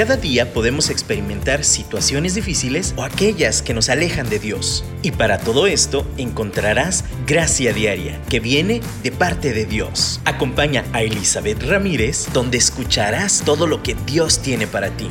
Cada día podemos experimentar situaciones difíciles o aquellas que nos alejan de Dios. Y para todo esto encontrarás gracia diaria que viene de parte de Dios. Acompaña a Elizabeth Ramírez donde escucharás todo lo que Dios tiene para ti.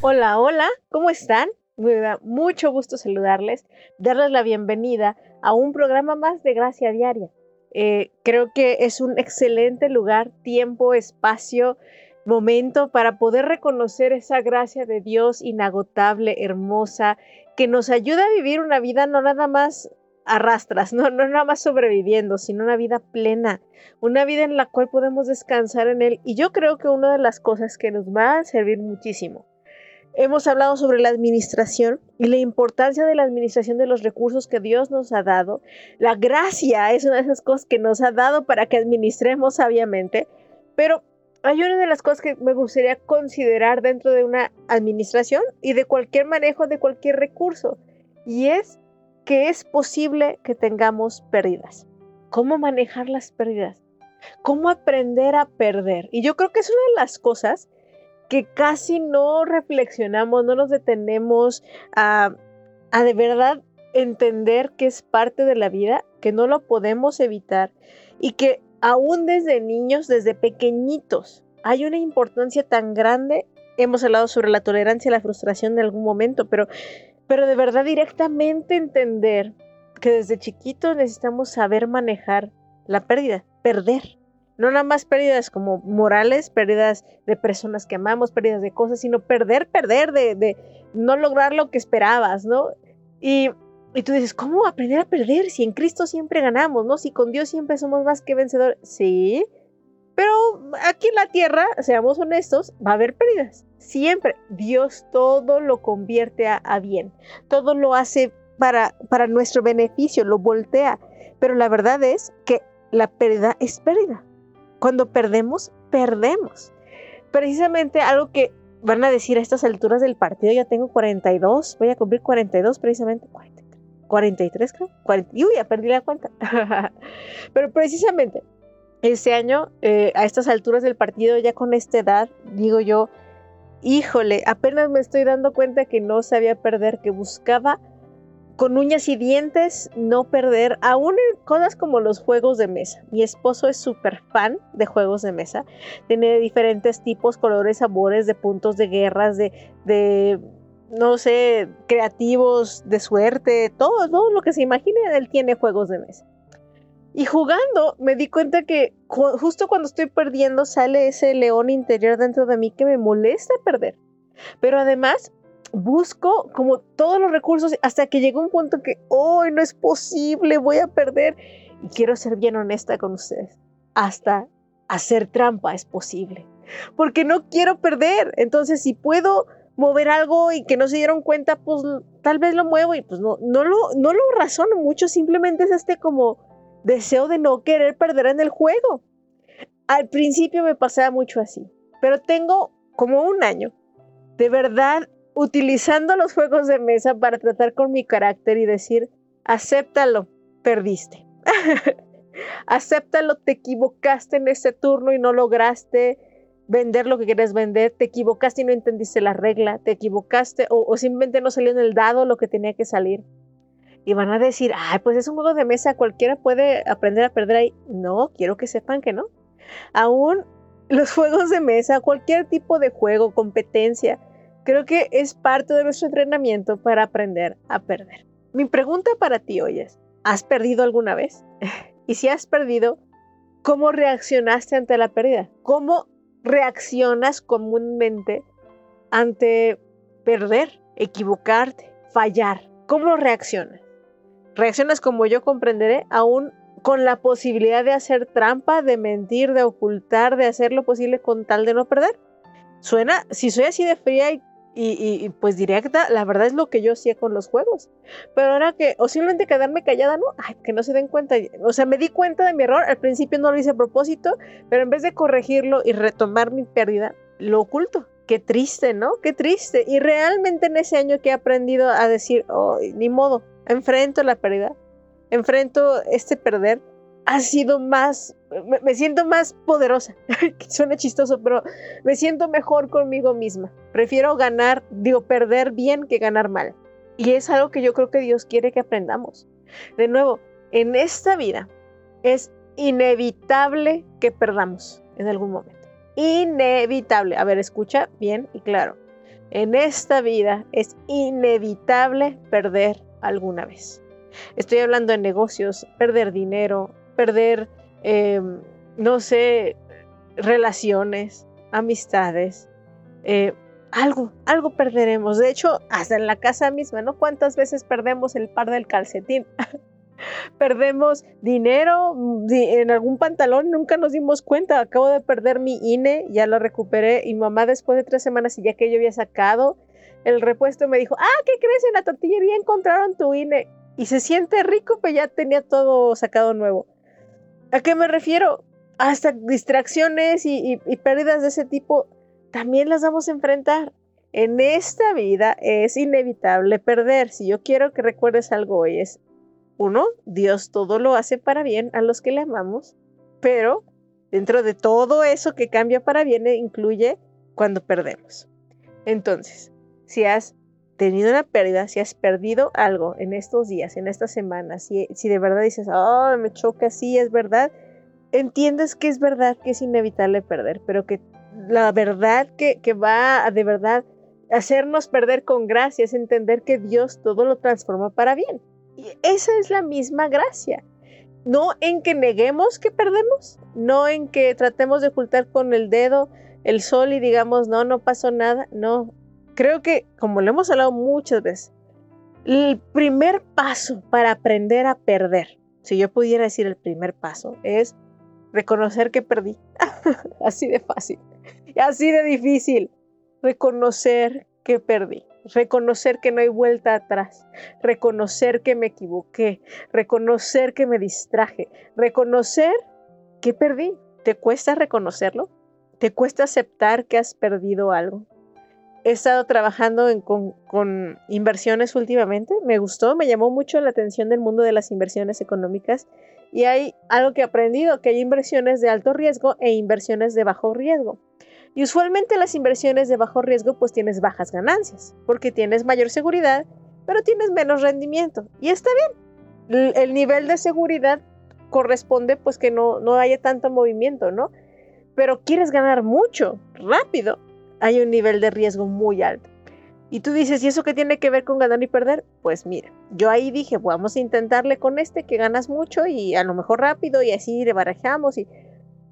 Hola, hola, ¿cómo están? Me da mucho gusto saludarles, darles la bienvenida a un programa más de Gracia Diaria. Eh, creo que es un excelente lugar, tiempo, espacio, momento para poder reconocer esa gracia de Dios inagotable, hermosa, que nos ayuda a vivir una vida no nada más arrastras, no, no nada más sobreviviendo, sino una vida plena, una vida en la cual podemos descansar en Él. Y yo creo que una de las cosas que nos va a servir muchísimo Hemos hablado sobre la administración y la importancia de la administración de los recursos que Dios nos ha dado. La gracia es una de esas cosas que nos ha dado para que administremos sabiamente, pero hay una de las cosas que me gustaría considerar dentro de una administración y de cualquier manejo de cualquier recurso, y es que es posible que tengamos pérdidas. ¿Cómo manejar las pérdidas? ¿Cómo aprender a perder? Y yo creo que es una de las cosas que casi no reflexionamos, no nos detenemos a, a de verdad entender que es parte de la vida, que no lo podemos evitar y que aún desde niños, desde pequeñitos, hay una importancia tan grande. Hemos hablado sobre la tolerancia y la frustración en algún momento, pero, pero de verdad directamente entender que desde chiquitos necesitamos saber manejar la pérdida, perder no nada más pérdidas como morales, pérdidas de personas que amamos, pérdidas de cosas, sino perder, perder, de, no lograr lo que esperabas, ¿no? Y, y, tú dices, ¿cómo aprender a perder si en Cristo siempre ganamos, ¿no? Si con Dios siempre somos más que vencedores. Sí, pero aquí en la tierra, seamos honestos, va a haber pérdidas. Siempre Dios todo lo convierte a, a bien, todo lo hace para, para nuestro beneficio, lo voltea. Pero la verdad es que la pérdida es pérdida. Cuando perdemos, perdemos. Precisamente algo que van a decir a estas alturas del partido, ya tengo 42, voy a cumplir 42 precisamente, 43 creo, 40, uy, ya perdí la cuenta. Pero precisamente este año, eh, a estas alturas del partido, ya con esta edad, digo yo, híjole, apenas me estoy dando cuenta que no sabía perder, que buscaba con uñas y dientes, no perder, aún en cosas como los juegos de mesa. Mi esposo es súper fan de juegos de mesa. Tiene diferentes tipos, colores, sabores, de puntos de guerras, de, de no sé, creativos, de suerte, todo, todo lo que se imagine, él tiene juegos de mesa. Y jugando me di cuenta que justo cuando estoy perdiendo sale ese león interior dentro de mí que me molesta perder. Pero además busco como todos los recursos hasta que llegó un punto que hoy no es posible, voy a perder. Y quiero ser bien honesta con ustedes. Hasta hacer trampa es posible. Porque no quiero perder. Entonces, si puedo mover algo y que no se dieron cuenta, pues tal vez lo muevo y pues no, no, lo, no lo razono mucho. Simplemente es este como deseo de no querer perder en el juego. Al principio me pasaba mucho así. Pero tengo como un año de verdad utilizando los juegos de mesa para tratar con mi carácter y decir, acéptalo, perdiste. acéptalo, te equivocaste en este turno y no lograste vender lo que quieres vender, te equivocaste y no entendiste la regla, te equivocaste o, simplemente no salió en el dado lo que tenía que salir. Y van a decir, ay, pues es un juego de mesa, cualquiera puede aprender a perder ahí. No, quiero que sepan que no. Aún los juegos de mesa, cualquier tipo de juego, competencia, Creo que es parte de nuestro entrenamiento para aprender a perder. Mi pregunta para ti hoy es, ¿has perdido alguna vez? y si has perdido, ¿cómo reaccionaste ante la pérdida? ¿Cómo reaccionas comúnmente ante perder, equivocarte, fallar? ¿Cómo reaccionas? ¿Reaccionas como yo comprenderé, aún con la posibilidad de hacer trampa, de mentir, de ocultar, de hacer lo posible con tal de no perder? Suena, si soy así de fría y y, pues directa, la verdad es lo que yo hacía con los juegos. Pero ahora que, o simplemente quedarme callada, no, Ay, que no se den cuenta. O sea, me di cuenta de mi error, al principio no lo hice a propósito, pero en vez de corregirlo y retomar mi pérdida, lo oculto. Qué triste, ¿no? Qué triste. Y realmente en ese año que he aprendido a decir, oh, ni modo, enfrento la pérdida, enfrento este perder ha sido más, me, siento más poderosa. Suena chistoso, pero me siento mejor conmigo misma. Prefiero ganar, digo, perder bien que ganar mal. Y es algo que yo creo que Dios quiere que aprendamos. De nuevo, en esta vida es inevitable que perdamos en algún momento. Inevitable. A ver, escucha bien y claro. En esta vida es inevitable perder alguna vez. Estoy hablando de negocios, perder dinero, perder, em, no sé, relaciones, amistades, eh, algo, algo perderemos. De hecho, hasta en la casa misma, ¿no? ¿Cuántas veces perdemos el par del calcetín? perdemos dinero en algún pantalón, nunca nos dimos cuenta. Acabo de perder mi INE, ya lo recuperé y mamá después de tres semanas y ya que yo había sacado el repuesto me dijo, ah, ¿qué crees? En la tortillería encontraron tu INE y se siente rico, pues ya tenía todo sacado nuevo. ¿A qué me refiero? Hasta distracciones y, pérdidas de ese tipo también las vamos a enfrentar. En esta vida es inevitable perder. Si yo quiero que recuerdes algo hoy es, uno, Dios todo lo hace para bien a los que le amamos, pero dentro de todo eso que cambia para bien incluye cuando perdemos. Entonces, si has tenido una pérdida, si has perdido algo en estos días, en estas semanas, si, si de verdad dices, oh, me choca, sí, es verdad, entiendes que es verdad que es inevitable perder, pero que la verdad que, que va a de verdad hacernos perder con gracia es entender que Dios todo lo transforma para bien. Y esa es la misma gracia. No en que neguemos que perdemos, no en que tratemos de ocultar con el dedo el sol y digamos, no, no pasó nada, no, creo que, como lo hemos hablado muchas veces, el primer paso para aprender a perder, si yo pudiera decir el primer paso, es reconocer que perdí. así de fácil, así de difícil. Reconocer que perdí. Reconocer que no hay vuelta atrás. Reconocer que me equivoqué. Reconocer que me distraje. Reconocer que perdí. ¿Te cuesta reconocerlo? ¿Te cuesta aceptar que has perdido algo? He estado trabajando con, inversiones últimamente. Me gustó, me llamó mucho la atención del mundo de las inversiones económicas. Y hay algo que he aprendido, que hay inversiones de alto riesgo e inversiones de bajo riesgo. Y usualmente las inversiones de bajo riesgo pues tienes bajas ganancias, porque tienes mayor seguridad, pero tienes menos rendimiento. Y está bien. El, nivel de seguridad corresponde pues que no, no haya tanto movimiento, ¿no? Pero quieres ganar mucho, rápido hay un nivel de riesgo muy alto. Y tú dices, ¿y eso qué tiene que ver con ganar y perder? Pues mira, yo ahí dije, vamos a intentarle con este que ganas mucho y a lo mejor rápido y así le barajamos y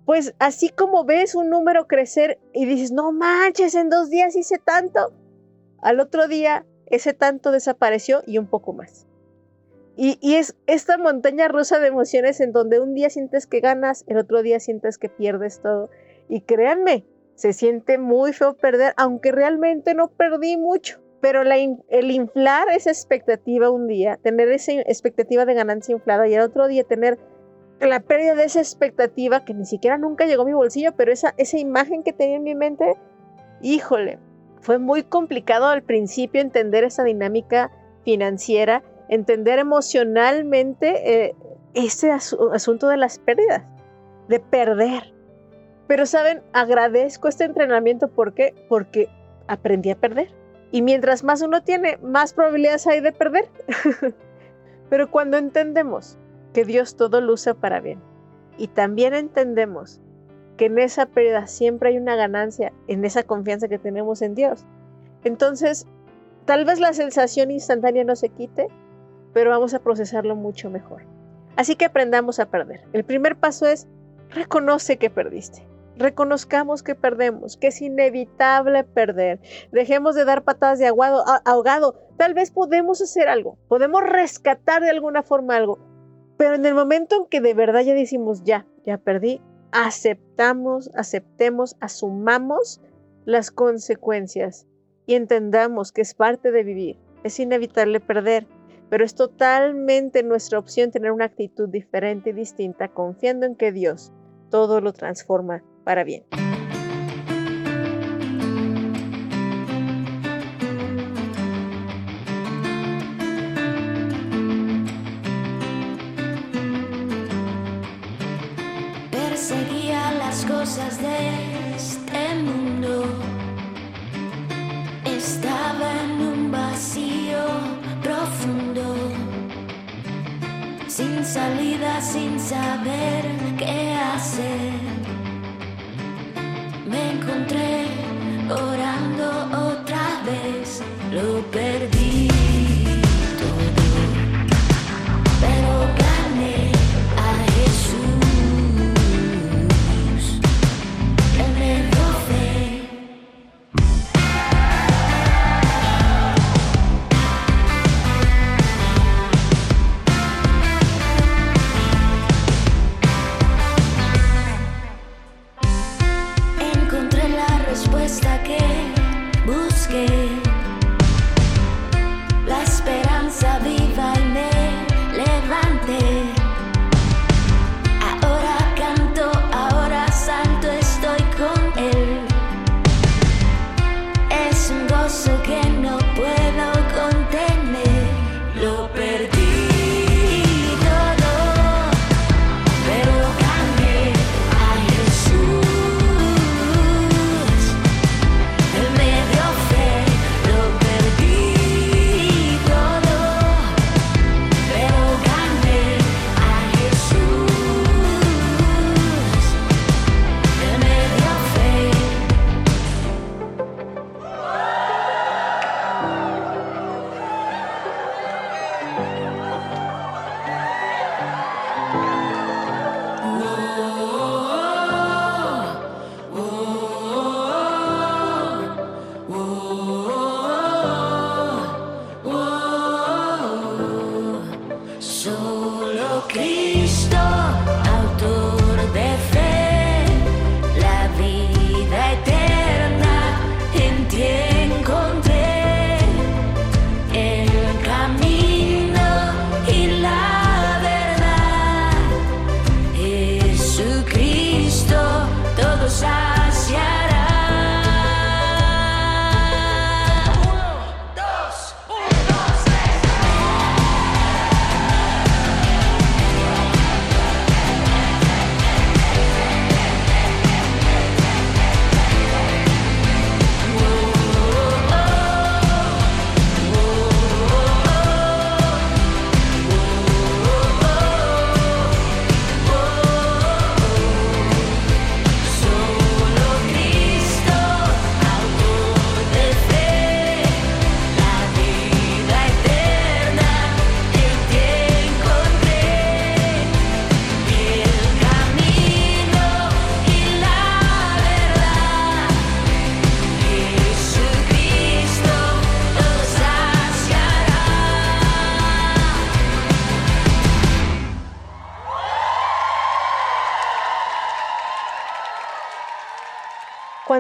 pues así como ves un número crecer y dices, no manches, en dos días hice tanto, al otro día ese tanto desapareció y un poco más. Y, y, es esta montaña rusa de emociones en donde un día sientes que ganas, el otro día sientes que pierdes todo. Y créanme, se siente muy feo perder, aunque realmente no perdí mucho. Pero el inflar esa expectativa un día, tener esa expectativa de ganancia inflada y el otro día tener la pérdida de esa expectativa que ni siquiera nunca llegó a mi bolsillo, pero esa, esa imagen que tenía en mi mente, híjole, fue muy complicado al principio entender esa dinámica financiera, entender emocionalmente eh, ese asunto de las pérdidas, de perder. Pero saben, agradezco este entrenamiento ¿por qué? porque aprendí a perder. Y mientras más uno tiene, más probabilidades hay de perder. Pero cuando entendemos que Dios todo lo usa para bien y también entendemos que en esa pérdida siempre hay una ganancia, en esa confianza que tenemos en Dios, entonces tal vez la sensación instantánea no se quite, pero vamos a procesarlo mucho mejor. Así que aprendamos a perder. El primer paso es reconoce que perdiste. Reconozcamos que perdemos, que es inevitable perder. Dejemos de dar patadas de aguado, ahogado. Tal vez podemos hacer algo, podemos rescatar de alguna forma algo. Pero en el momento en que de verdad ya decimos, ya, ya perdí, aceptamos, aceptemos, asumamos las consecuencias y entendamos que es parte de vivir. Es inevitable perder, pero es totalmente nuestra opción tener una actitud diferente y distinta, confiando en que Dios todo lo transforma bien. cosas de este mundo. Estaba en un vacío profundo, sin salida, sin saber qué hacer. Encontré orando otra vez, lo perdí.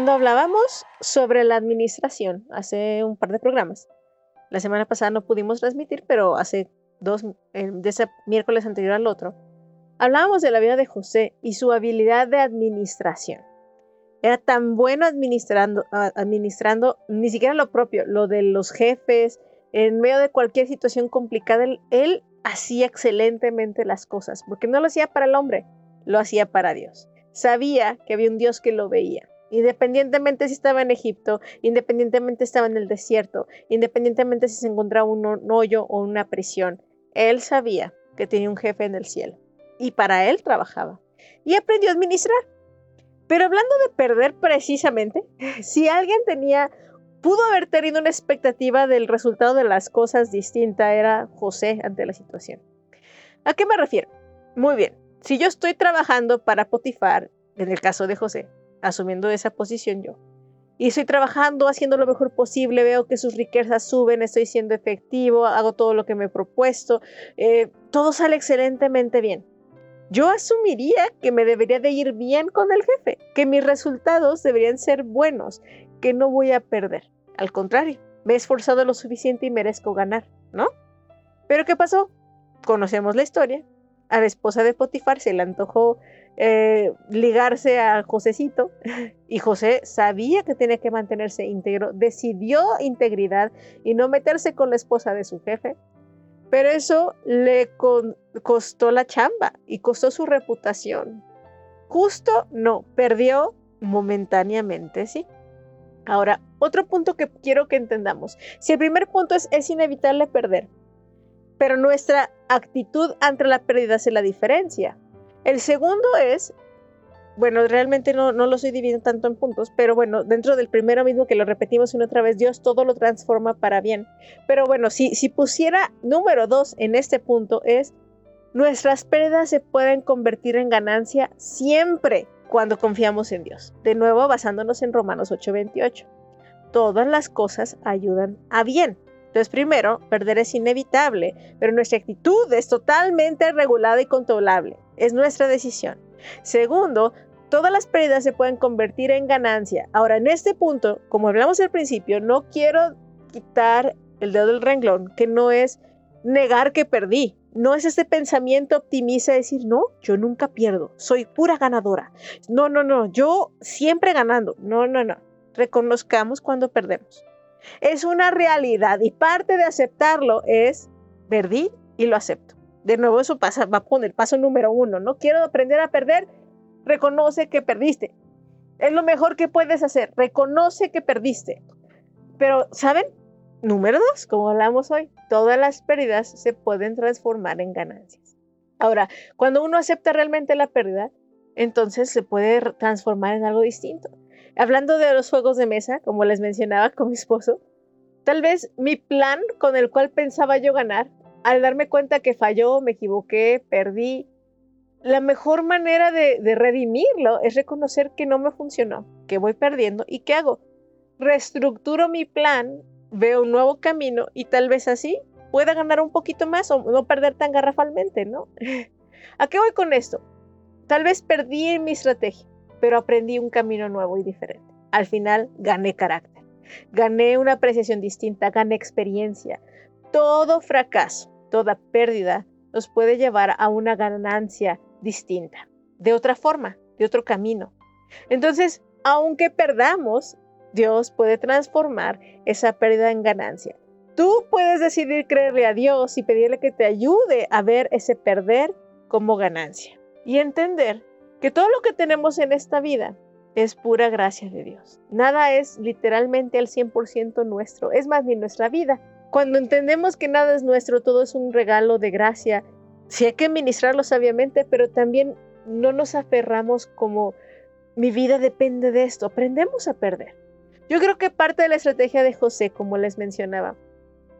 Cuando hablábamos sobre la administración hace un par de programas, la semana pasada no pudimos transmitir, pero hace dos, eh, de ese miércoles anterior al otro, hablábamos de la vida de José y su habilidad de administración. Era tan bueno administrando, administrando ni siquiera lo propio, lo de los jefes, en medio de cualquier situación complicada, él, él hacía excelentemente las cosas, porque no lo hacía para el hombre, lo hacía para Dios. Sabía que había un Dios que lo veía Independientemente si estaba en Egipto, independientemente estaba en el desierto, independientemente si se encontraba un hoyo o una prisión, él sabía que tenía un jefe en el cielo y para él trabajaba y aprendió a administrar. Pero hablando de perder precisamente, si alguien tenía, pudo haber tenido una expectativa del resultado de las cosas distinta, era José ante la situación. ¿A qué me refiero? Muy bien, si yo estoy trabajando para Potifar, en el caso de José, asumiendo esa posición yo. Y estoy trabajando, haciendo lo mejor posible, veo que sus riquezas suben, estoy siendo efectivo, hago todo lo que me he propuesto, eh, todo sale excelentemente bien. Yo asumiría que me debería de ir bien con el jefe, que mis resultados deberían ser buenos, que no voy a perder. Al contrario, me he esforzado lo suficiente y merezco ganar, ¿no? Pero ¿qué pasó? Conocemos la historia. A la esposa de Potifar se le antojó eh, ligarse a Josecito y José sabía que tenía que mantenerse íntegro, decidió integridad y no meterse con la esposa de su jefe, pero eso le costó la chamba y costó su reputación. justo no, perdió momentáneamente, ¿sí? Ahora, otro punto que quiero que entendamos. Si el primer punto es, es inevitable perder, pero nuestra actitud ante la pérdida hace la diferencia. El segundo es, bueno, realmente no, no lo estoy dividiendo tanto en puntos, pero bueno, dentro del primero mismo que lo repetimos una otra vez, Dios todo lo transforma para bien. Pero bueno, si, si pusiera número dos en este punto es, nuestras pérdidas se pueden convertir en ganancia siempre cuando confiamos en Dios. De nuevo, basándonos en Romanos 8:28. Todas las cosas ayudan a bien. Entonces, primero, perder es inevitable, pero nuestra actitud es totalmente regulada y controlable. Es nuestra decisión. Segundo, todas las pérdidas se pueden convertir en ganancia. Ahora, en este punto, como hablamos al principio, no quiero quitar el dedo del renglón, que no es negar que perdí. No es ese pensamiento optimista de decir, no, yo nunca pierdo, soy pura ganadora. No, no, no, yo siempre ganando. No, no, no. Reconozcamos cuando perdemos. Es una realidad y parte de aceptarlo es, perdí y lo acepto. De nuevo eso pasa, va a poner paso número uno. No quiero aprender a perder, reconoce que perdiste. Es lo mejor que puedes hacer, reconoce que perdiste. Pero, ¿saben? Número dos, como hablamos hoy, todas las pérdidas se pueden transformar en ganancias. Ahora, cuando uno acepta realmente la pérdida, entonces se puede transformar en algo distinto. Hablando de los juegos de mesa, como les mencionaba con mi esposo, tal vez mi plan con el cual pensaba yo ganar, al darme cuenta que falló, me equivoqué, perdí, la mejor manera de, redimirlo es reconocer que no me funcionó, que voy perdiendo y qué hago. Reestructuro mi plan veo un nuevo camino y tal vez así pueda ganar un poquito más o no perder tan garrafalmente, ¿no? ¿A qué voy con esto? Tal vez perdí mi estrategia, pero aprendí un camino nuevo y diferente. Al final gané carácter, gané una apreciación distinta, gané experiencia. Todo fracaso, toda pérdida nos puede llevar a una ganancia distinta, de otra forma, de otro camino. Entonces, aunque perdamos, Dios puede transformar esa pérdida en ganancia. Tú puedes decidir creerle a Dios y pedirle que te ayude a ver ese perder como ganancia y entender que todo lo que tenemos en esta vida es pura gracia de Dios. Nada es literalmente al 100% nuestro, es más ni nuestra vida. Cuando entendemos que nada es nuestro, todo es un regalo de gracia, sí hay que ministrarlo sabiamente, pero también no nos aferramos como mi vida depende de esto, aprendemos a perder. Yo creo que parte de la estrategia de José, como les mencionaba,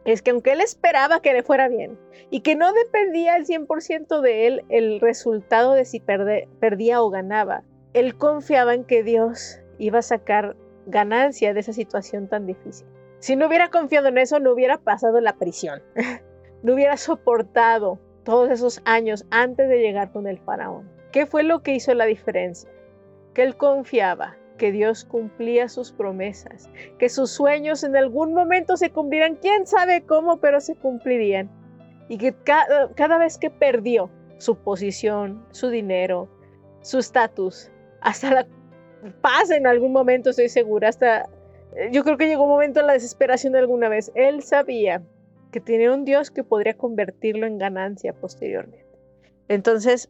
es que aunque él esperaba que le fuera bien y que no dependía al 100% de él el resultado de si perdía o ganaba, él confiaba en que Dios iba a sacar ganancia de esa situación tan difícil. Si no hubiera confiado en eso, no hubiera pasado la prisión, no hubiera soportado todos esos años antes de llegar con el faraón. ¿Qué fue lo que hizo la diferencia? Que él confiaba que Dios cumplía sus promesas, que sus sueños en algún momento se cumplirán, quién sabe cómo, pero se cumplirían. Y que cada, vez que perdió su posición, su dinero, su estatus, hasta la paz en algún momento, estoy segura, hasta yo creo que llegó un momento en la desesperación de alguna vez, él sabía que tenía un Dios que podría convertirlo en ganancia posteriormente. Entonces,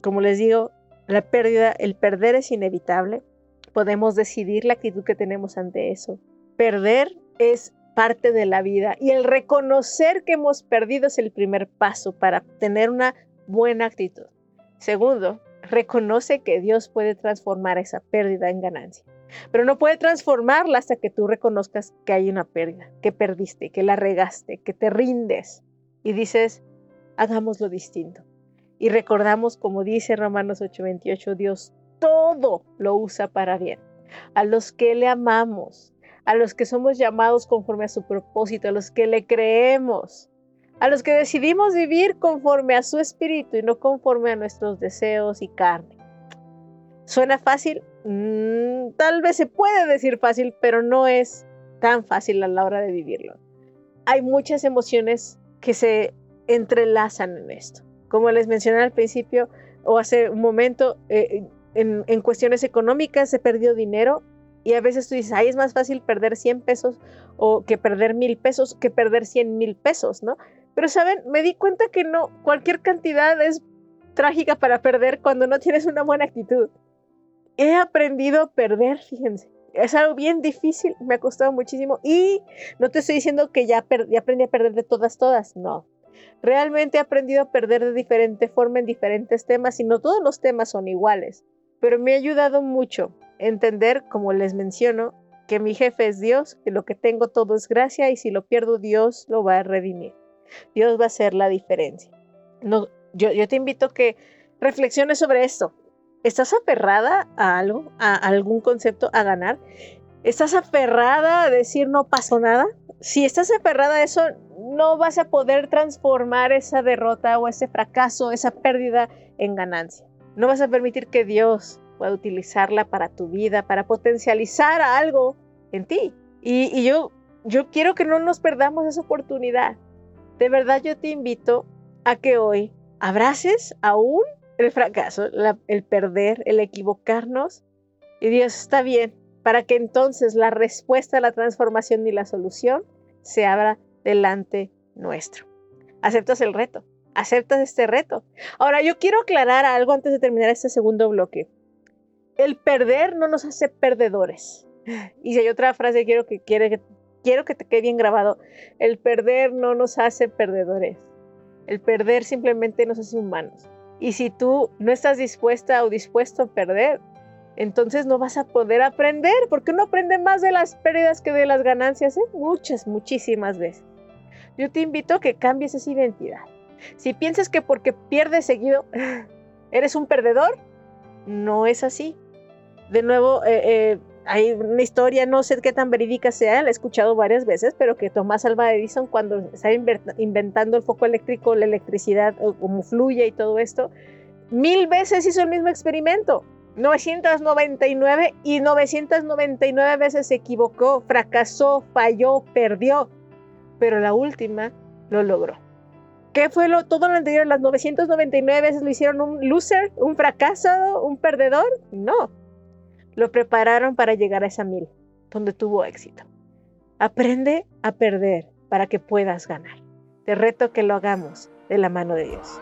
como les digo, la pérdida, el perder es inevitable, podemos decidir la actitud que tenemos ante eso. Perder es parte de la vida y el reconocer que hemos perdido es el primer paso para tener una buena actitud. Segundo, reconoce que Dios puede transformar esa pérdida en ganancia, pero no puede transformarla hasta que tú reconozcas que hay una pérdida, que perdiste, que la regaste, que te rindes y dices, hagámoslo distinto. Y recordamos, como dice Romanos 8:28, Dios todo lo usa para bien. A los que le amamos, a los que somos llamados conforme a su propósito, a los que le creemos, a los que decidimos vivir conforme a su espíritu y no conforme a nuestros deseos y carne. ¿Suena fácil? Mm, tal vez se puede decir fácil, pero no es tan fácil a la hora de vivirlo. Hay muchas emociones que se entrelazan en esto. Como les mencioné al principio o hace un momento, eh, en, cuestiones económicas se perdió dinero y a veces tú dices, ay, es más fácil perder 100 pesos o que perder mil pesos que perder 100 mil pesos, ¿no? Pero, ¿saben? Me di cuenta que no, cualquier cantidad es trágica para perder cuando no tienes una buena actitud. He aprendido a perder, fíjense. Es algo bien difícil, me ha costado muchísimo. Y no te estoy diciendo que ya, aprendí a perder de todas, todas, no. Realmente he aprendido a perder de diferente forma en diferentes temas y no todos los temas son iguales. Pero me ha ayudado mucho entender, como les menciono, que mi jefe es Dios, que lo que tengo todo es gracia y si lo pierdo Dios lo va a redimir. Dios va a hacer la diferencia. No, yo, yo te invito a que reflexiones sobre esto. ¿Estás aferrada a algo, a algún concepto, a ganar? ¿Estás aferrada a decir no pasó nada? Si estás aferrada a eso, no vas a poder transformar esa derrota o ese fracaso, esa pérdida en ganancia. No vas a permitir que Dios pueda utilizarla para tu vida, para potencializar algo en ti. Y, yo, yo quiero que no nos perdamos esa oportunidad. De verdad yo te invito a que hoy abraces aún el fracaso, el perder, el equivocarnos. Y Dios está bien, para que entonces la respuesta la transformación y la solución se abra delante nuestro. ¿Aceptas el reto? ¿Aceptas este reto? Ahora, yo quiero aclarar algo antes de terminar este segundo bloque. El perder no nos hace perdedores. Y si hay otra frase que quiero que, quiere, quiero que te quede bien grabado, el perder no nos hace perdedores. El perder simplemente nos hace humanos. Y si tú no estás dispuesta o dispuesto a perder, entonces no vas a poder aprender, porque uno aprende más de las pérdidas que de las ganancias, ¿eh? muchas, muchísimas veces. Yo te invito a que cambies esa identidad. Si piensas que porque pierdes seguido eres un perdedor, no es así. De nuevo, eh, eh, hay una historia, no sé qué tan verídica sea, la he escuchado varias veces, pero que Tomás Alva Edison, cuando estaba inventando el foco eléctrico, la electricidad, cómo fluye y todo esto, mil veces hizo el mismo experimento. 999 y 999 veces se equivocó, fracasó, falló, perdió, pero la última lo logró. ¿Qué fue lo, todo lo anterior? ¿Las 999 veces lo hicieron un loser, un fracasado, un perdedor? No, lo prepararon para llegar a esa mil, donde tuvo éxito. Aprende a perder para que puedas ganar. Te reto que lo hagamos de la mano de Dios.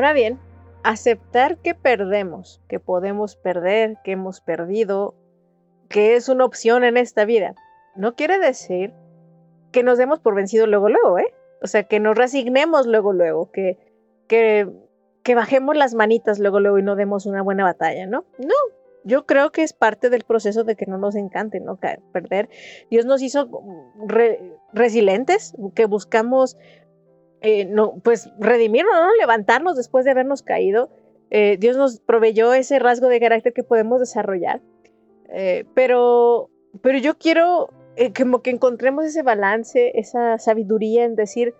Ahora bien, aceptar que perdemos, que podemos perder, que hemos perdido, que es una opción en esta vida, no quiere decir que nos demos por vencido luego, luego, ¿eh? O sea, que nos resignemos luego, luego, que, que, bajemos las manitas luego, luego y no demos una buena batalla, ¿no? No, yo creo que es parte del proceso de que no nos encante, ¿no? Perder. Dios nos hizo resilientes, que buscamos, eh, no, pues, redimirnos, ¿no? Levantarnos después de habernos caído. Eh, Dios nos proveyó ese rasgo de carácter que podemos desarrollar. Eh, pero, pero yo quiero como que encontremos ese balance, esa sabiduría en decir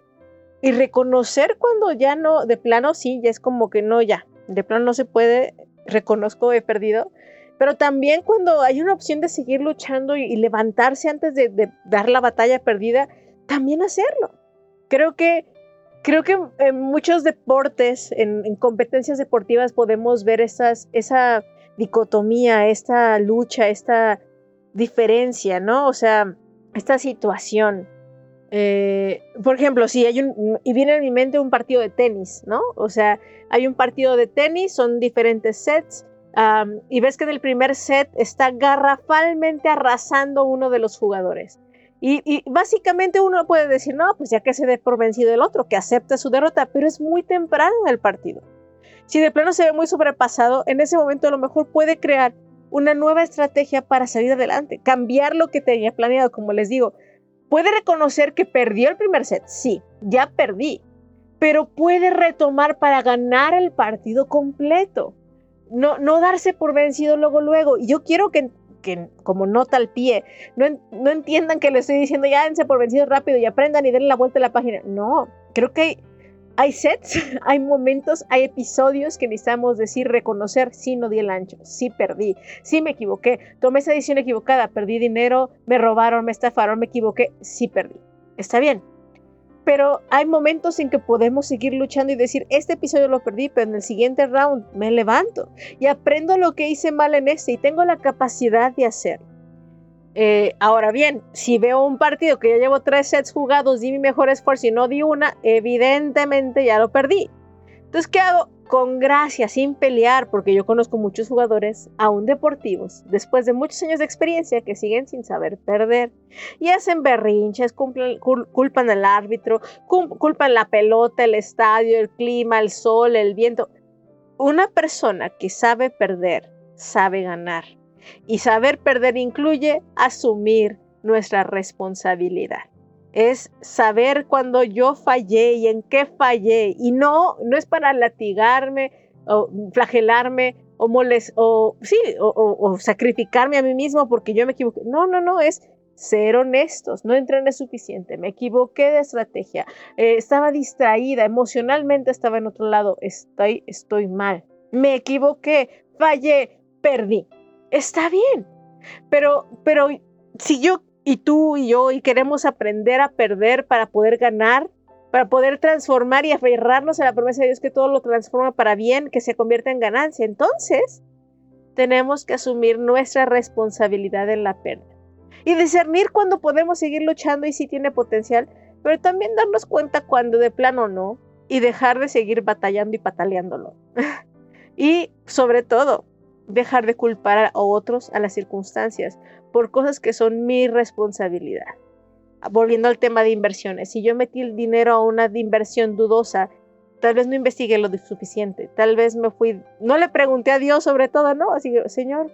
y reconocer cuando ya no, de plano sí, ya es como que no, ya, de plano no se puede, reconozco, he perdido, pero también cuando hay una opción de seguir luchando y, levantarse antes de, dar la batalla perdida, también hacerlo. Creo que, creo que en muchos deportes, en, competencias deportivas, podemos ver esas, esa dicotomía, esta lucha, esta diferencia, ¿no? O sea, esta situación. Eh, por ejemplo, si hay un, y viene a mi mente un partido de tenis, ¿no? O sea, hay un partido de tenis, son diferentes sets, y ves que en el primer set está garrafalmente arrasando uno de los jugadores. Y, básicamente uno puede decir, no, pues ya que se dé por vencido el otro, que acepte su derrota, pero es muy temprano en el partido. Si de plano se ve muy sobrepasado, en ese momento a lo mejor puede crear una nueva estrategia para salir adelante, cambiar lo que tenía planeado, como les digo. Puede reconocer que perdió el primer set, sí, ya perdí, pero puede retomar para ganar el partido completo no, no darse por vencido luego, luego. Y yo quiero que, que como nota al pie, no, no entiendan que le estoy diciendo ya dense por vencido rápido y aprendan y denle la vuelta a la página. No, creo que hay, sets, hay momentos, hay episodios que necesitamos decir, reconocer, sí no di el ancho, sí perdí, sí me equivoqué, tomé esa decisión equivocada, perdí dinero, me robaron, me estafaron, me equivoqué, sí perdí. Está bien, pero hay momentos en que podemos seguir luchando y decir, este episodio lo perdí, pero en el siguiente round me levanto y aprendo lo que hice mal en este y tengo la capacidad de hacerlo. Eh, ahora bien, si veo un partido que ya llevo tres sets jugados, di mi mejor esfuerzo y no di una, evidentemente ya lo perdí. Entonces, ¿qué hago? Con gracia, sin pelear, porque yo conozco muchos jugadores, aún deportivos, después de muchos años de experiencia, que siguen sin saber perder. Y hacen berrinches, culpan al árbitro, culpan la pelota, el estadio, el clima, el sol, el viento. Una persona que sabe perder, sabe ganar. Y saber perder incluye asumir nuestra responsabilidad es saber cuando yo fallé y en qué fallé. Y no, no es para latigarme o flagelarme o, moles, o, sí, o, sacrificarme a mí mismo porque yo me equivoqué. No, no, no, es ser honestos, no entrené suficiente, me equivoqué de estrategia, eh, estaba distraída, emocionalmente estaba en otro lado, estoy, estoy mal, me equivoqué, fallé, perdí. Está bien, pero, pero si yo y tú y yo y queremos aprender a perder para poder ganar, para poder transformar y aferrarnos a la promesa de Dios que todo lo transforma para bien, que se convierta en ganancia. Entonces, tenemos que asumir nuestra responsabilidad en la pérdida y discernir cuando podemos seguir luchando y si tiene potencial, pero también darnos cuenta cuando de plano no y dejar de seguir batallando y pataleándolo. y sobre todo, dejar de culpar a otros, a las circunstancias, por cosas que son mi responsabilidad. Volviendo al tema de inversiones, si yo metí el dinero a una inversión dudosa, tal vez no investigué lo suficiente, tal vez me fui, no le pregunté a Dios sobre todo, ¿no? Así que, Señor,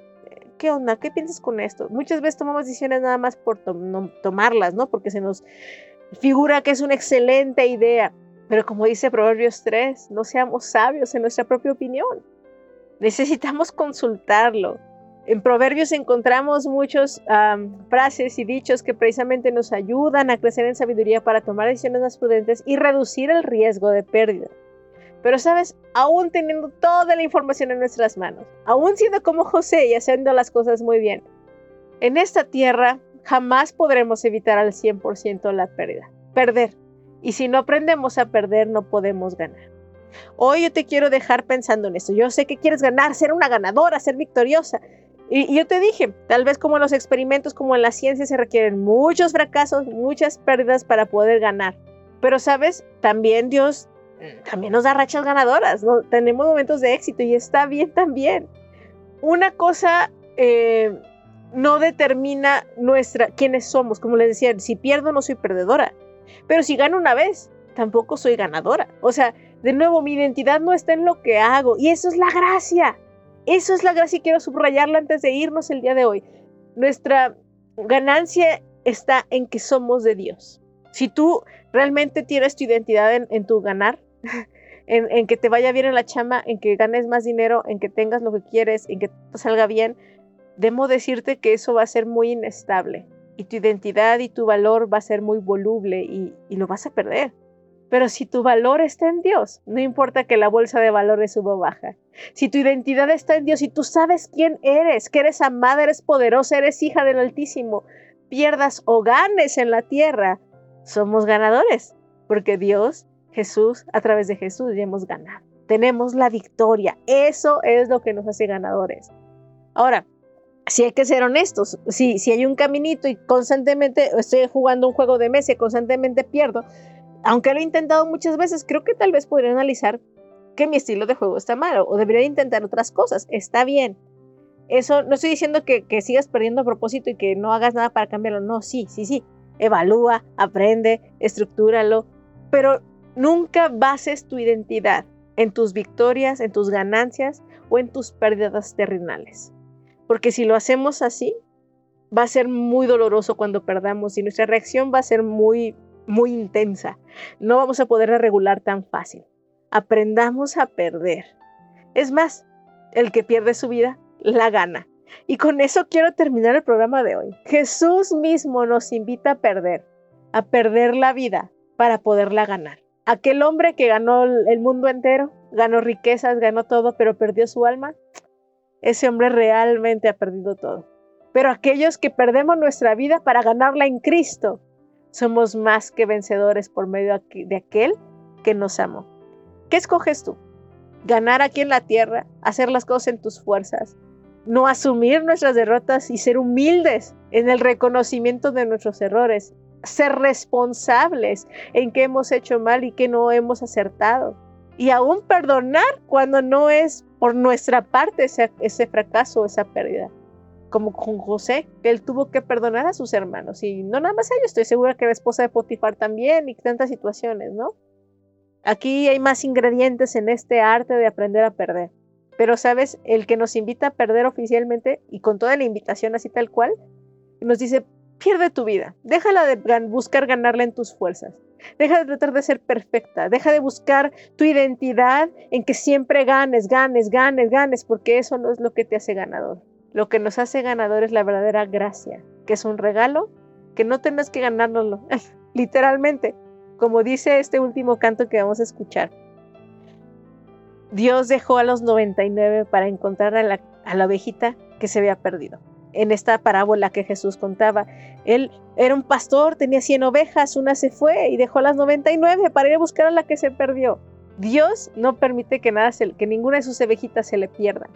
¿qué onda? ¿Qué piensas con esto? Muchas veces tomamos decisiones nada más por tomarlas, ¿no? Porque se nos figura que es una excelente idea, pero como dice Proverbios 3, no seamos sabios en nuestra propia opinión. Necesitamos consultarlo. En Proverbios encontramos muchas frases y dichos que precisamente nos ayudan a crecer en sabiduría para tomar decisiones más prudentes y reducir el riesgo de pérdida. Pero sabes, aún teniendo toda la información en nuestras manos, aún siendo como José y haciendo las cosas muy bien, en esta tierra jamás podremos evitar al 100% la pérdida. Perder. Y si no aprendemos a perder, no podemos ganar. Hoy yo te quiero dejar pensando en esto. Yo sé que quieres ganar, ser una ganadora, ser victoriosa. Y, yo te dije, tal vez como en los experimentos, como en la ciencia, se requieren muchos fracasos, muchas pérdidas para poder ganar. Pero sabes, también Dios también nos da rachas ganadoras, ¿no? Tenemos momentos de éxito y está bien también. Una cosa eh, no determina nuestra, quiénes somos. Como les decía, si pierdo no soy perdedora. Pero si gano una vez, tampoco soy ganadora. O sea, de nuevo, mi identidad no está en lo que hago. Y eso es la gracia. Eso es la gracia y quiero subrayarlo antes de irnos el día de hoy. Nuestra ganancia está en que somos de Dios. Si tú realmente tienes tu identidad en, tu ganar, en, que te vaya bien en la chama, en que ganes más dinero, en que tengas lo que quieres, en que salga bien, debo decirte que eso va a ser muy inestable y tu identidad y tu valor va a ser muy voluble y, lo vas a perder. Pero si tu valor está en Dios, no importa que la bolsa de valores suba o baja. Si tu identidad está en Dios y tú sabes quién eres, que eres amada, eres poderosa, eres hija del Altísimo, pierdas o ganes en la tierra, somos ganadores, porque Dios, Jesús, a través de Jesús ya hemos ganado. Tenemos la victoria. Eso es lo que nos hace ganadores. Ahora, si hay que ser honestos, si, si hay un caminito y constantemente estoy jugando un juego de mesa y constantemente pierdo, aunque lo he intentado muchas veces, creo que tal vez podría analizar que mi estilo de juego está malo o debería intentar otras cosas. Está bien. Eso no estoy diciendo que, sigas perdiendo a propósito y que no hagas nada para cambiarlo. No, sí, sí, sí. Evalúa, aprende, estructúralo, pero nunca bases tu identidad en tus victorias, en tus ganancias o en tus pérdidas terrenales. Porque si lo hacemos así, va a ser muy doloroso cuando perdamos y nuestra reacción va a ser muy, muy intensa. No vamos a poder regular tan fácil. Aprendamos a perder. Es más, el que pierde su vida, la gana. Y con eso quiero terminar el programa de hoy. Jesús mismo nos invita a perder, a perder la vida para poderla ganar. Aquel hombre que ganó el mundo entero, ganó riquezas, ganó todo, pero perdió su alma, ese hombre realmente ha perdido todo. Pero aquellos que perdemos nuestra vida para ganarla en Cristo, somos más que vencedores por medio de aquel que nos amó. ¿Qué escoges tú? ¿Ganar aquí en la tierra? ¿Hacer las cosas en tus fuerzas? ¿No asumir nuestras derrotas y ser humildes en el reconocimiento de nuestros errores? ¿Ser responsables en qué hemos hecho mal y qué no hemos acertado? Y aún perdonar cuando no es por nuestra parte ese, fracaso, esa pérdida. Como con José, que él tuvo que perdonar a sus hermanos. Y no nada más ellos, estoy segura que la esposa de Potifar también y tantas situaciones, ¿no? Aquí hay más ingredientes en este arte de aprender a perder. Pero, ¿sabes? El que nos invita a perder oficialmente y con toda la invitación así tal cual, nos dice, pierde tu vida, déjala de buscar ganarla en tus fuerzas. Deja de tratar de ser perfecta. Deja de buscar tu identidad en que siempre ganes, ganes, ganes, ganes, porque eso no es lo que te hace ganador. Lo que nos hace ganador es la verdadera gracia, que es un regalo que no tenés que ganárnoslo, literalmente, como dice este último canto que vamos a escuchar. Dios dejó a los 99 para encontrar a la, a la ovejita que se había perdido en esta parábola que Jesús contaba. Él era un pastor, tenía 100 ovejas, una se fue y dejó las 99 para ir a buscar a la que se perdió. Dios no permite que, nada que ninguna de sus ovejitas se le pierda.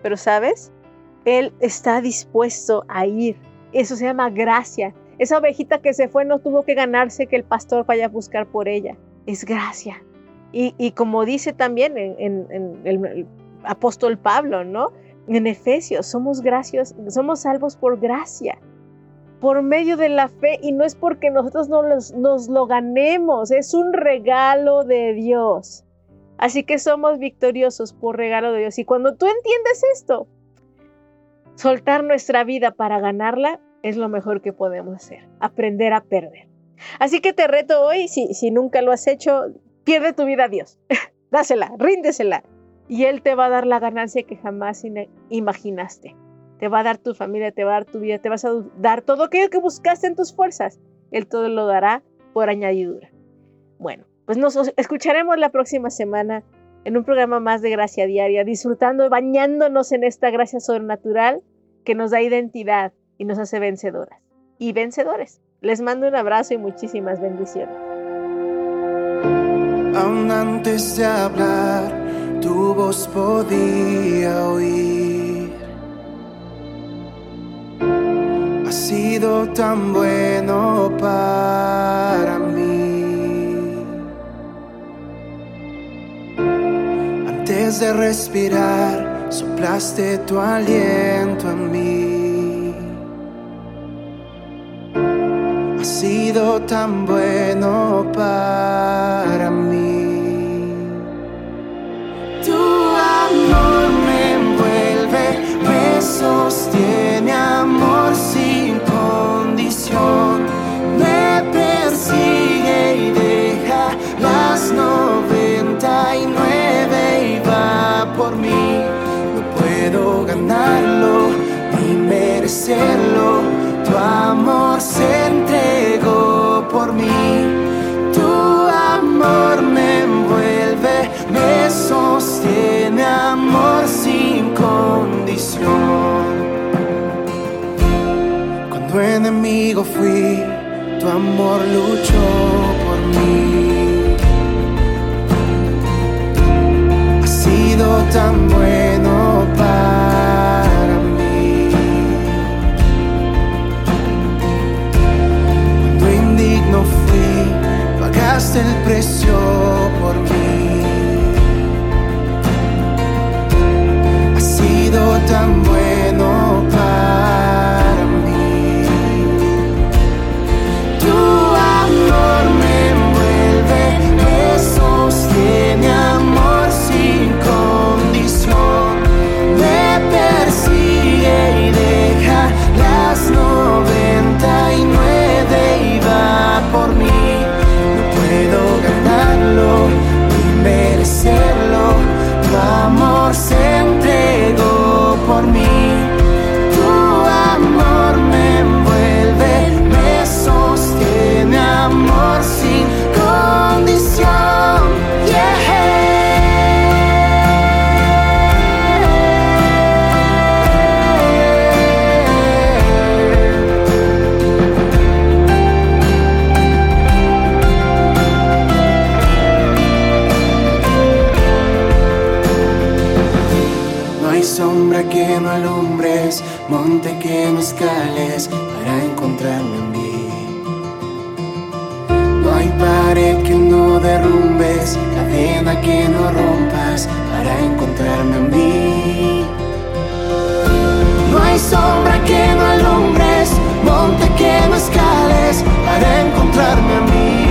Pero sabes, Él está dispuesto a ir. Eso se llama gracia. Esa ovejita que se fue no tuvo que ganarse que el pastor vaya a buscar por ella. Es gracia. Y, como dice también en, el apóstol Pablo, ¿no? en Efesios, somos gracios, somos salvos por gracia, por medio de la fe, y no es porque nosotros no nos lo ganemos, es un regalo de Dios. Así que somos victoriosos por regalo de Dios. Y cuando tú entiendes esto, soltar nuestra vida para ganarla es lo mejor que podemos hacer, aprender a perder. Así que te reto hoy, si, si nunca lo has hecho, pierde tu vida a Dios. Dásela, ríndesela y Él te va a dar la ganancia que jamás imaginaste. Te va a dar tu familia, te va a dar tu vida, te vas a dar todo aquello que buscaste en tus fuerzas. Él todo lo dará por añadidura. Bueno, pues nos escucharemos la próxima semana en un programa más de Gracia Diaria, disfrutando, bañándonos en esta gracia sobrenatural que nos da identidad y nos hace vencedoras y vencedores. Les mando un abrazo y muchísimas bendiciones. Aún antes de hablar tu voz podía oír. Ha sido tan bueno para mí. De respirar, soplaste tu aliento en mí. Has sido tan bueno para mí. Tu amor me envuelve, me sostiene, ni merecerlo. Tu amor se entregó por mí. Tu amor me envuelve, me sostiene, amor sin condición. Cuando enemigo fui, tu amor luchó por mí. Ha sido tan sombra que no alumbres, monte que no escales para encontrarme en mí. No hay pared que no derrumbes, cadena que no rompas para encontrarme en mí. No hay sombra que no alumbres, monte que no escales para encontrarme en mí.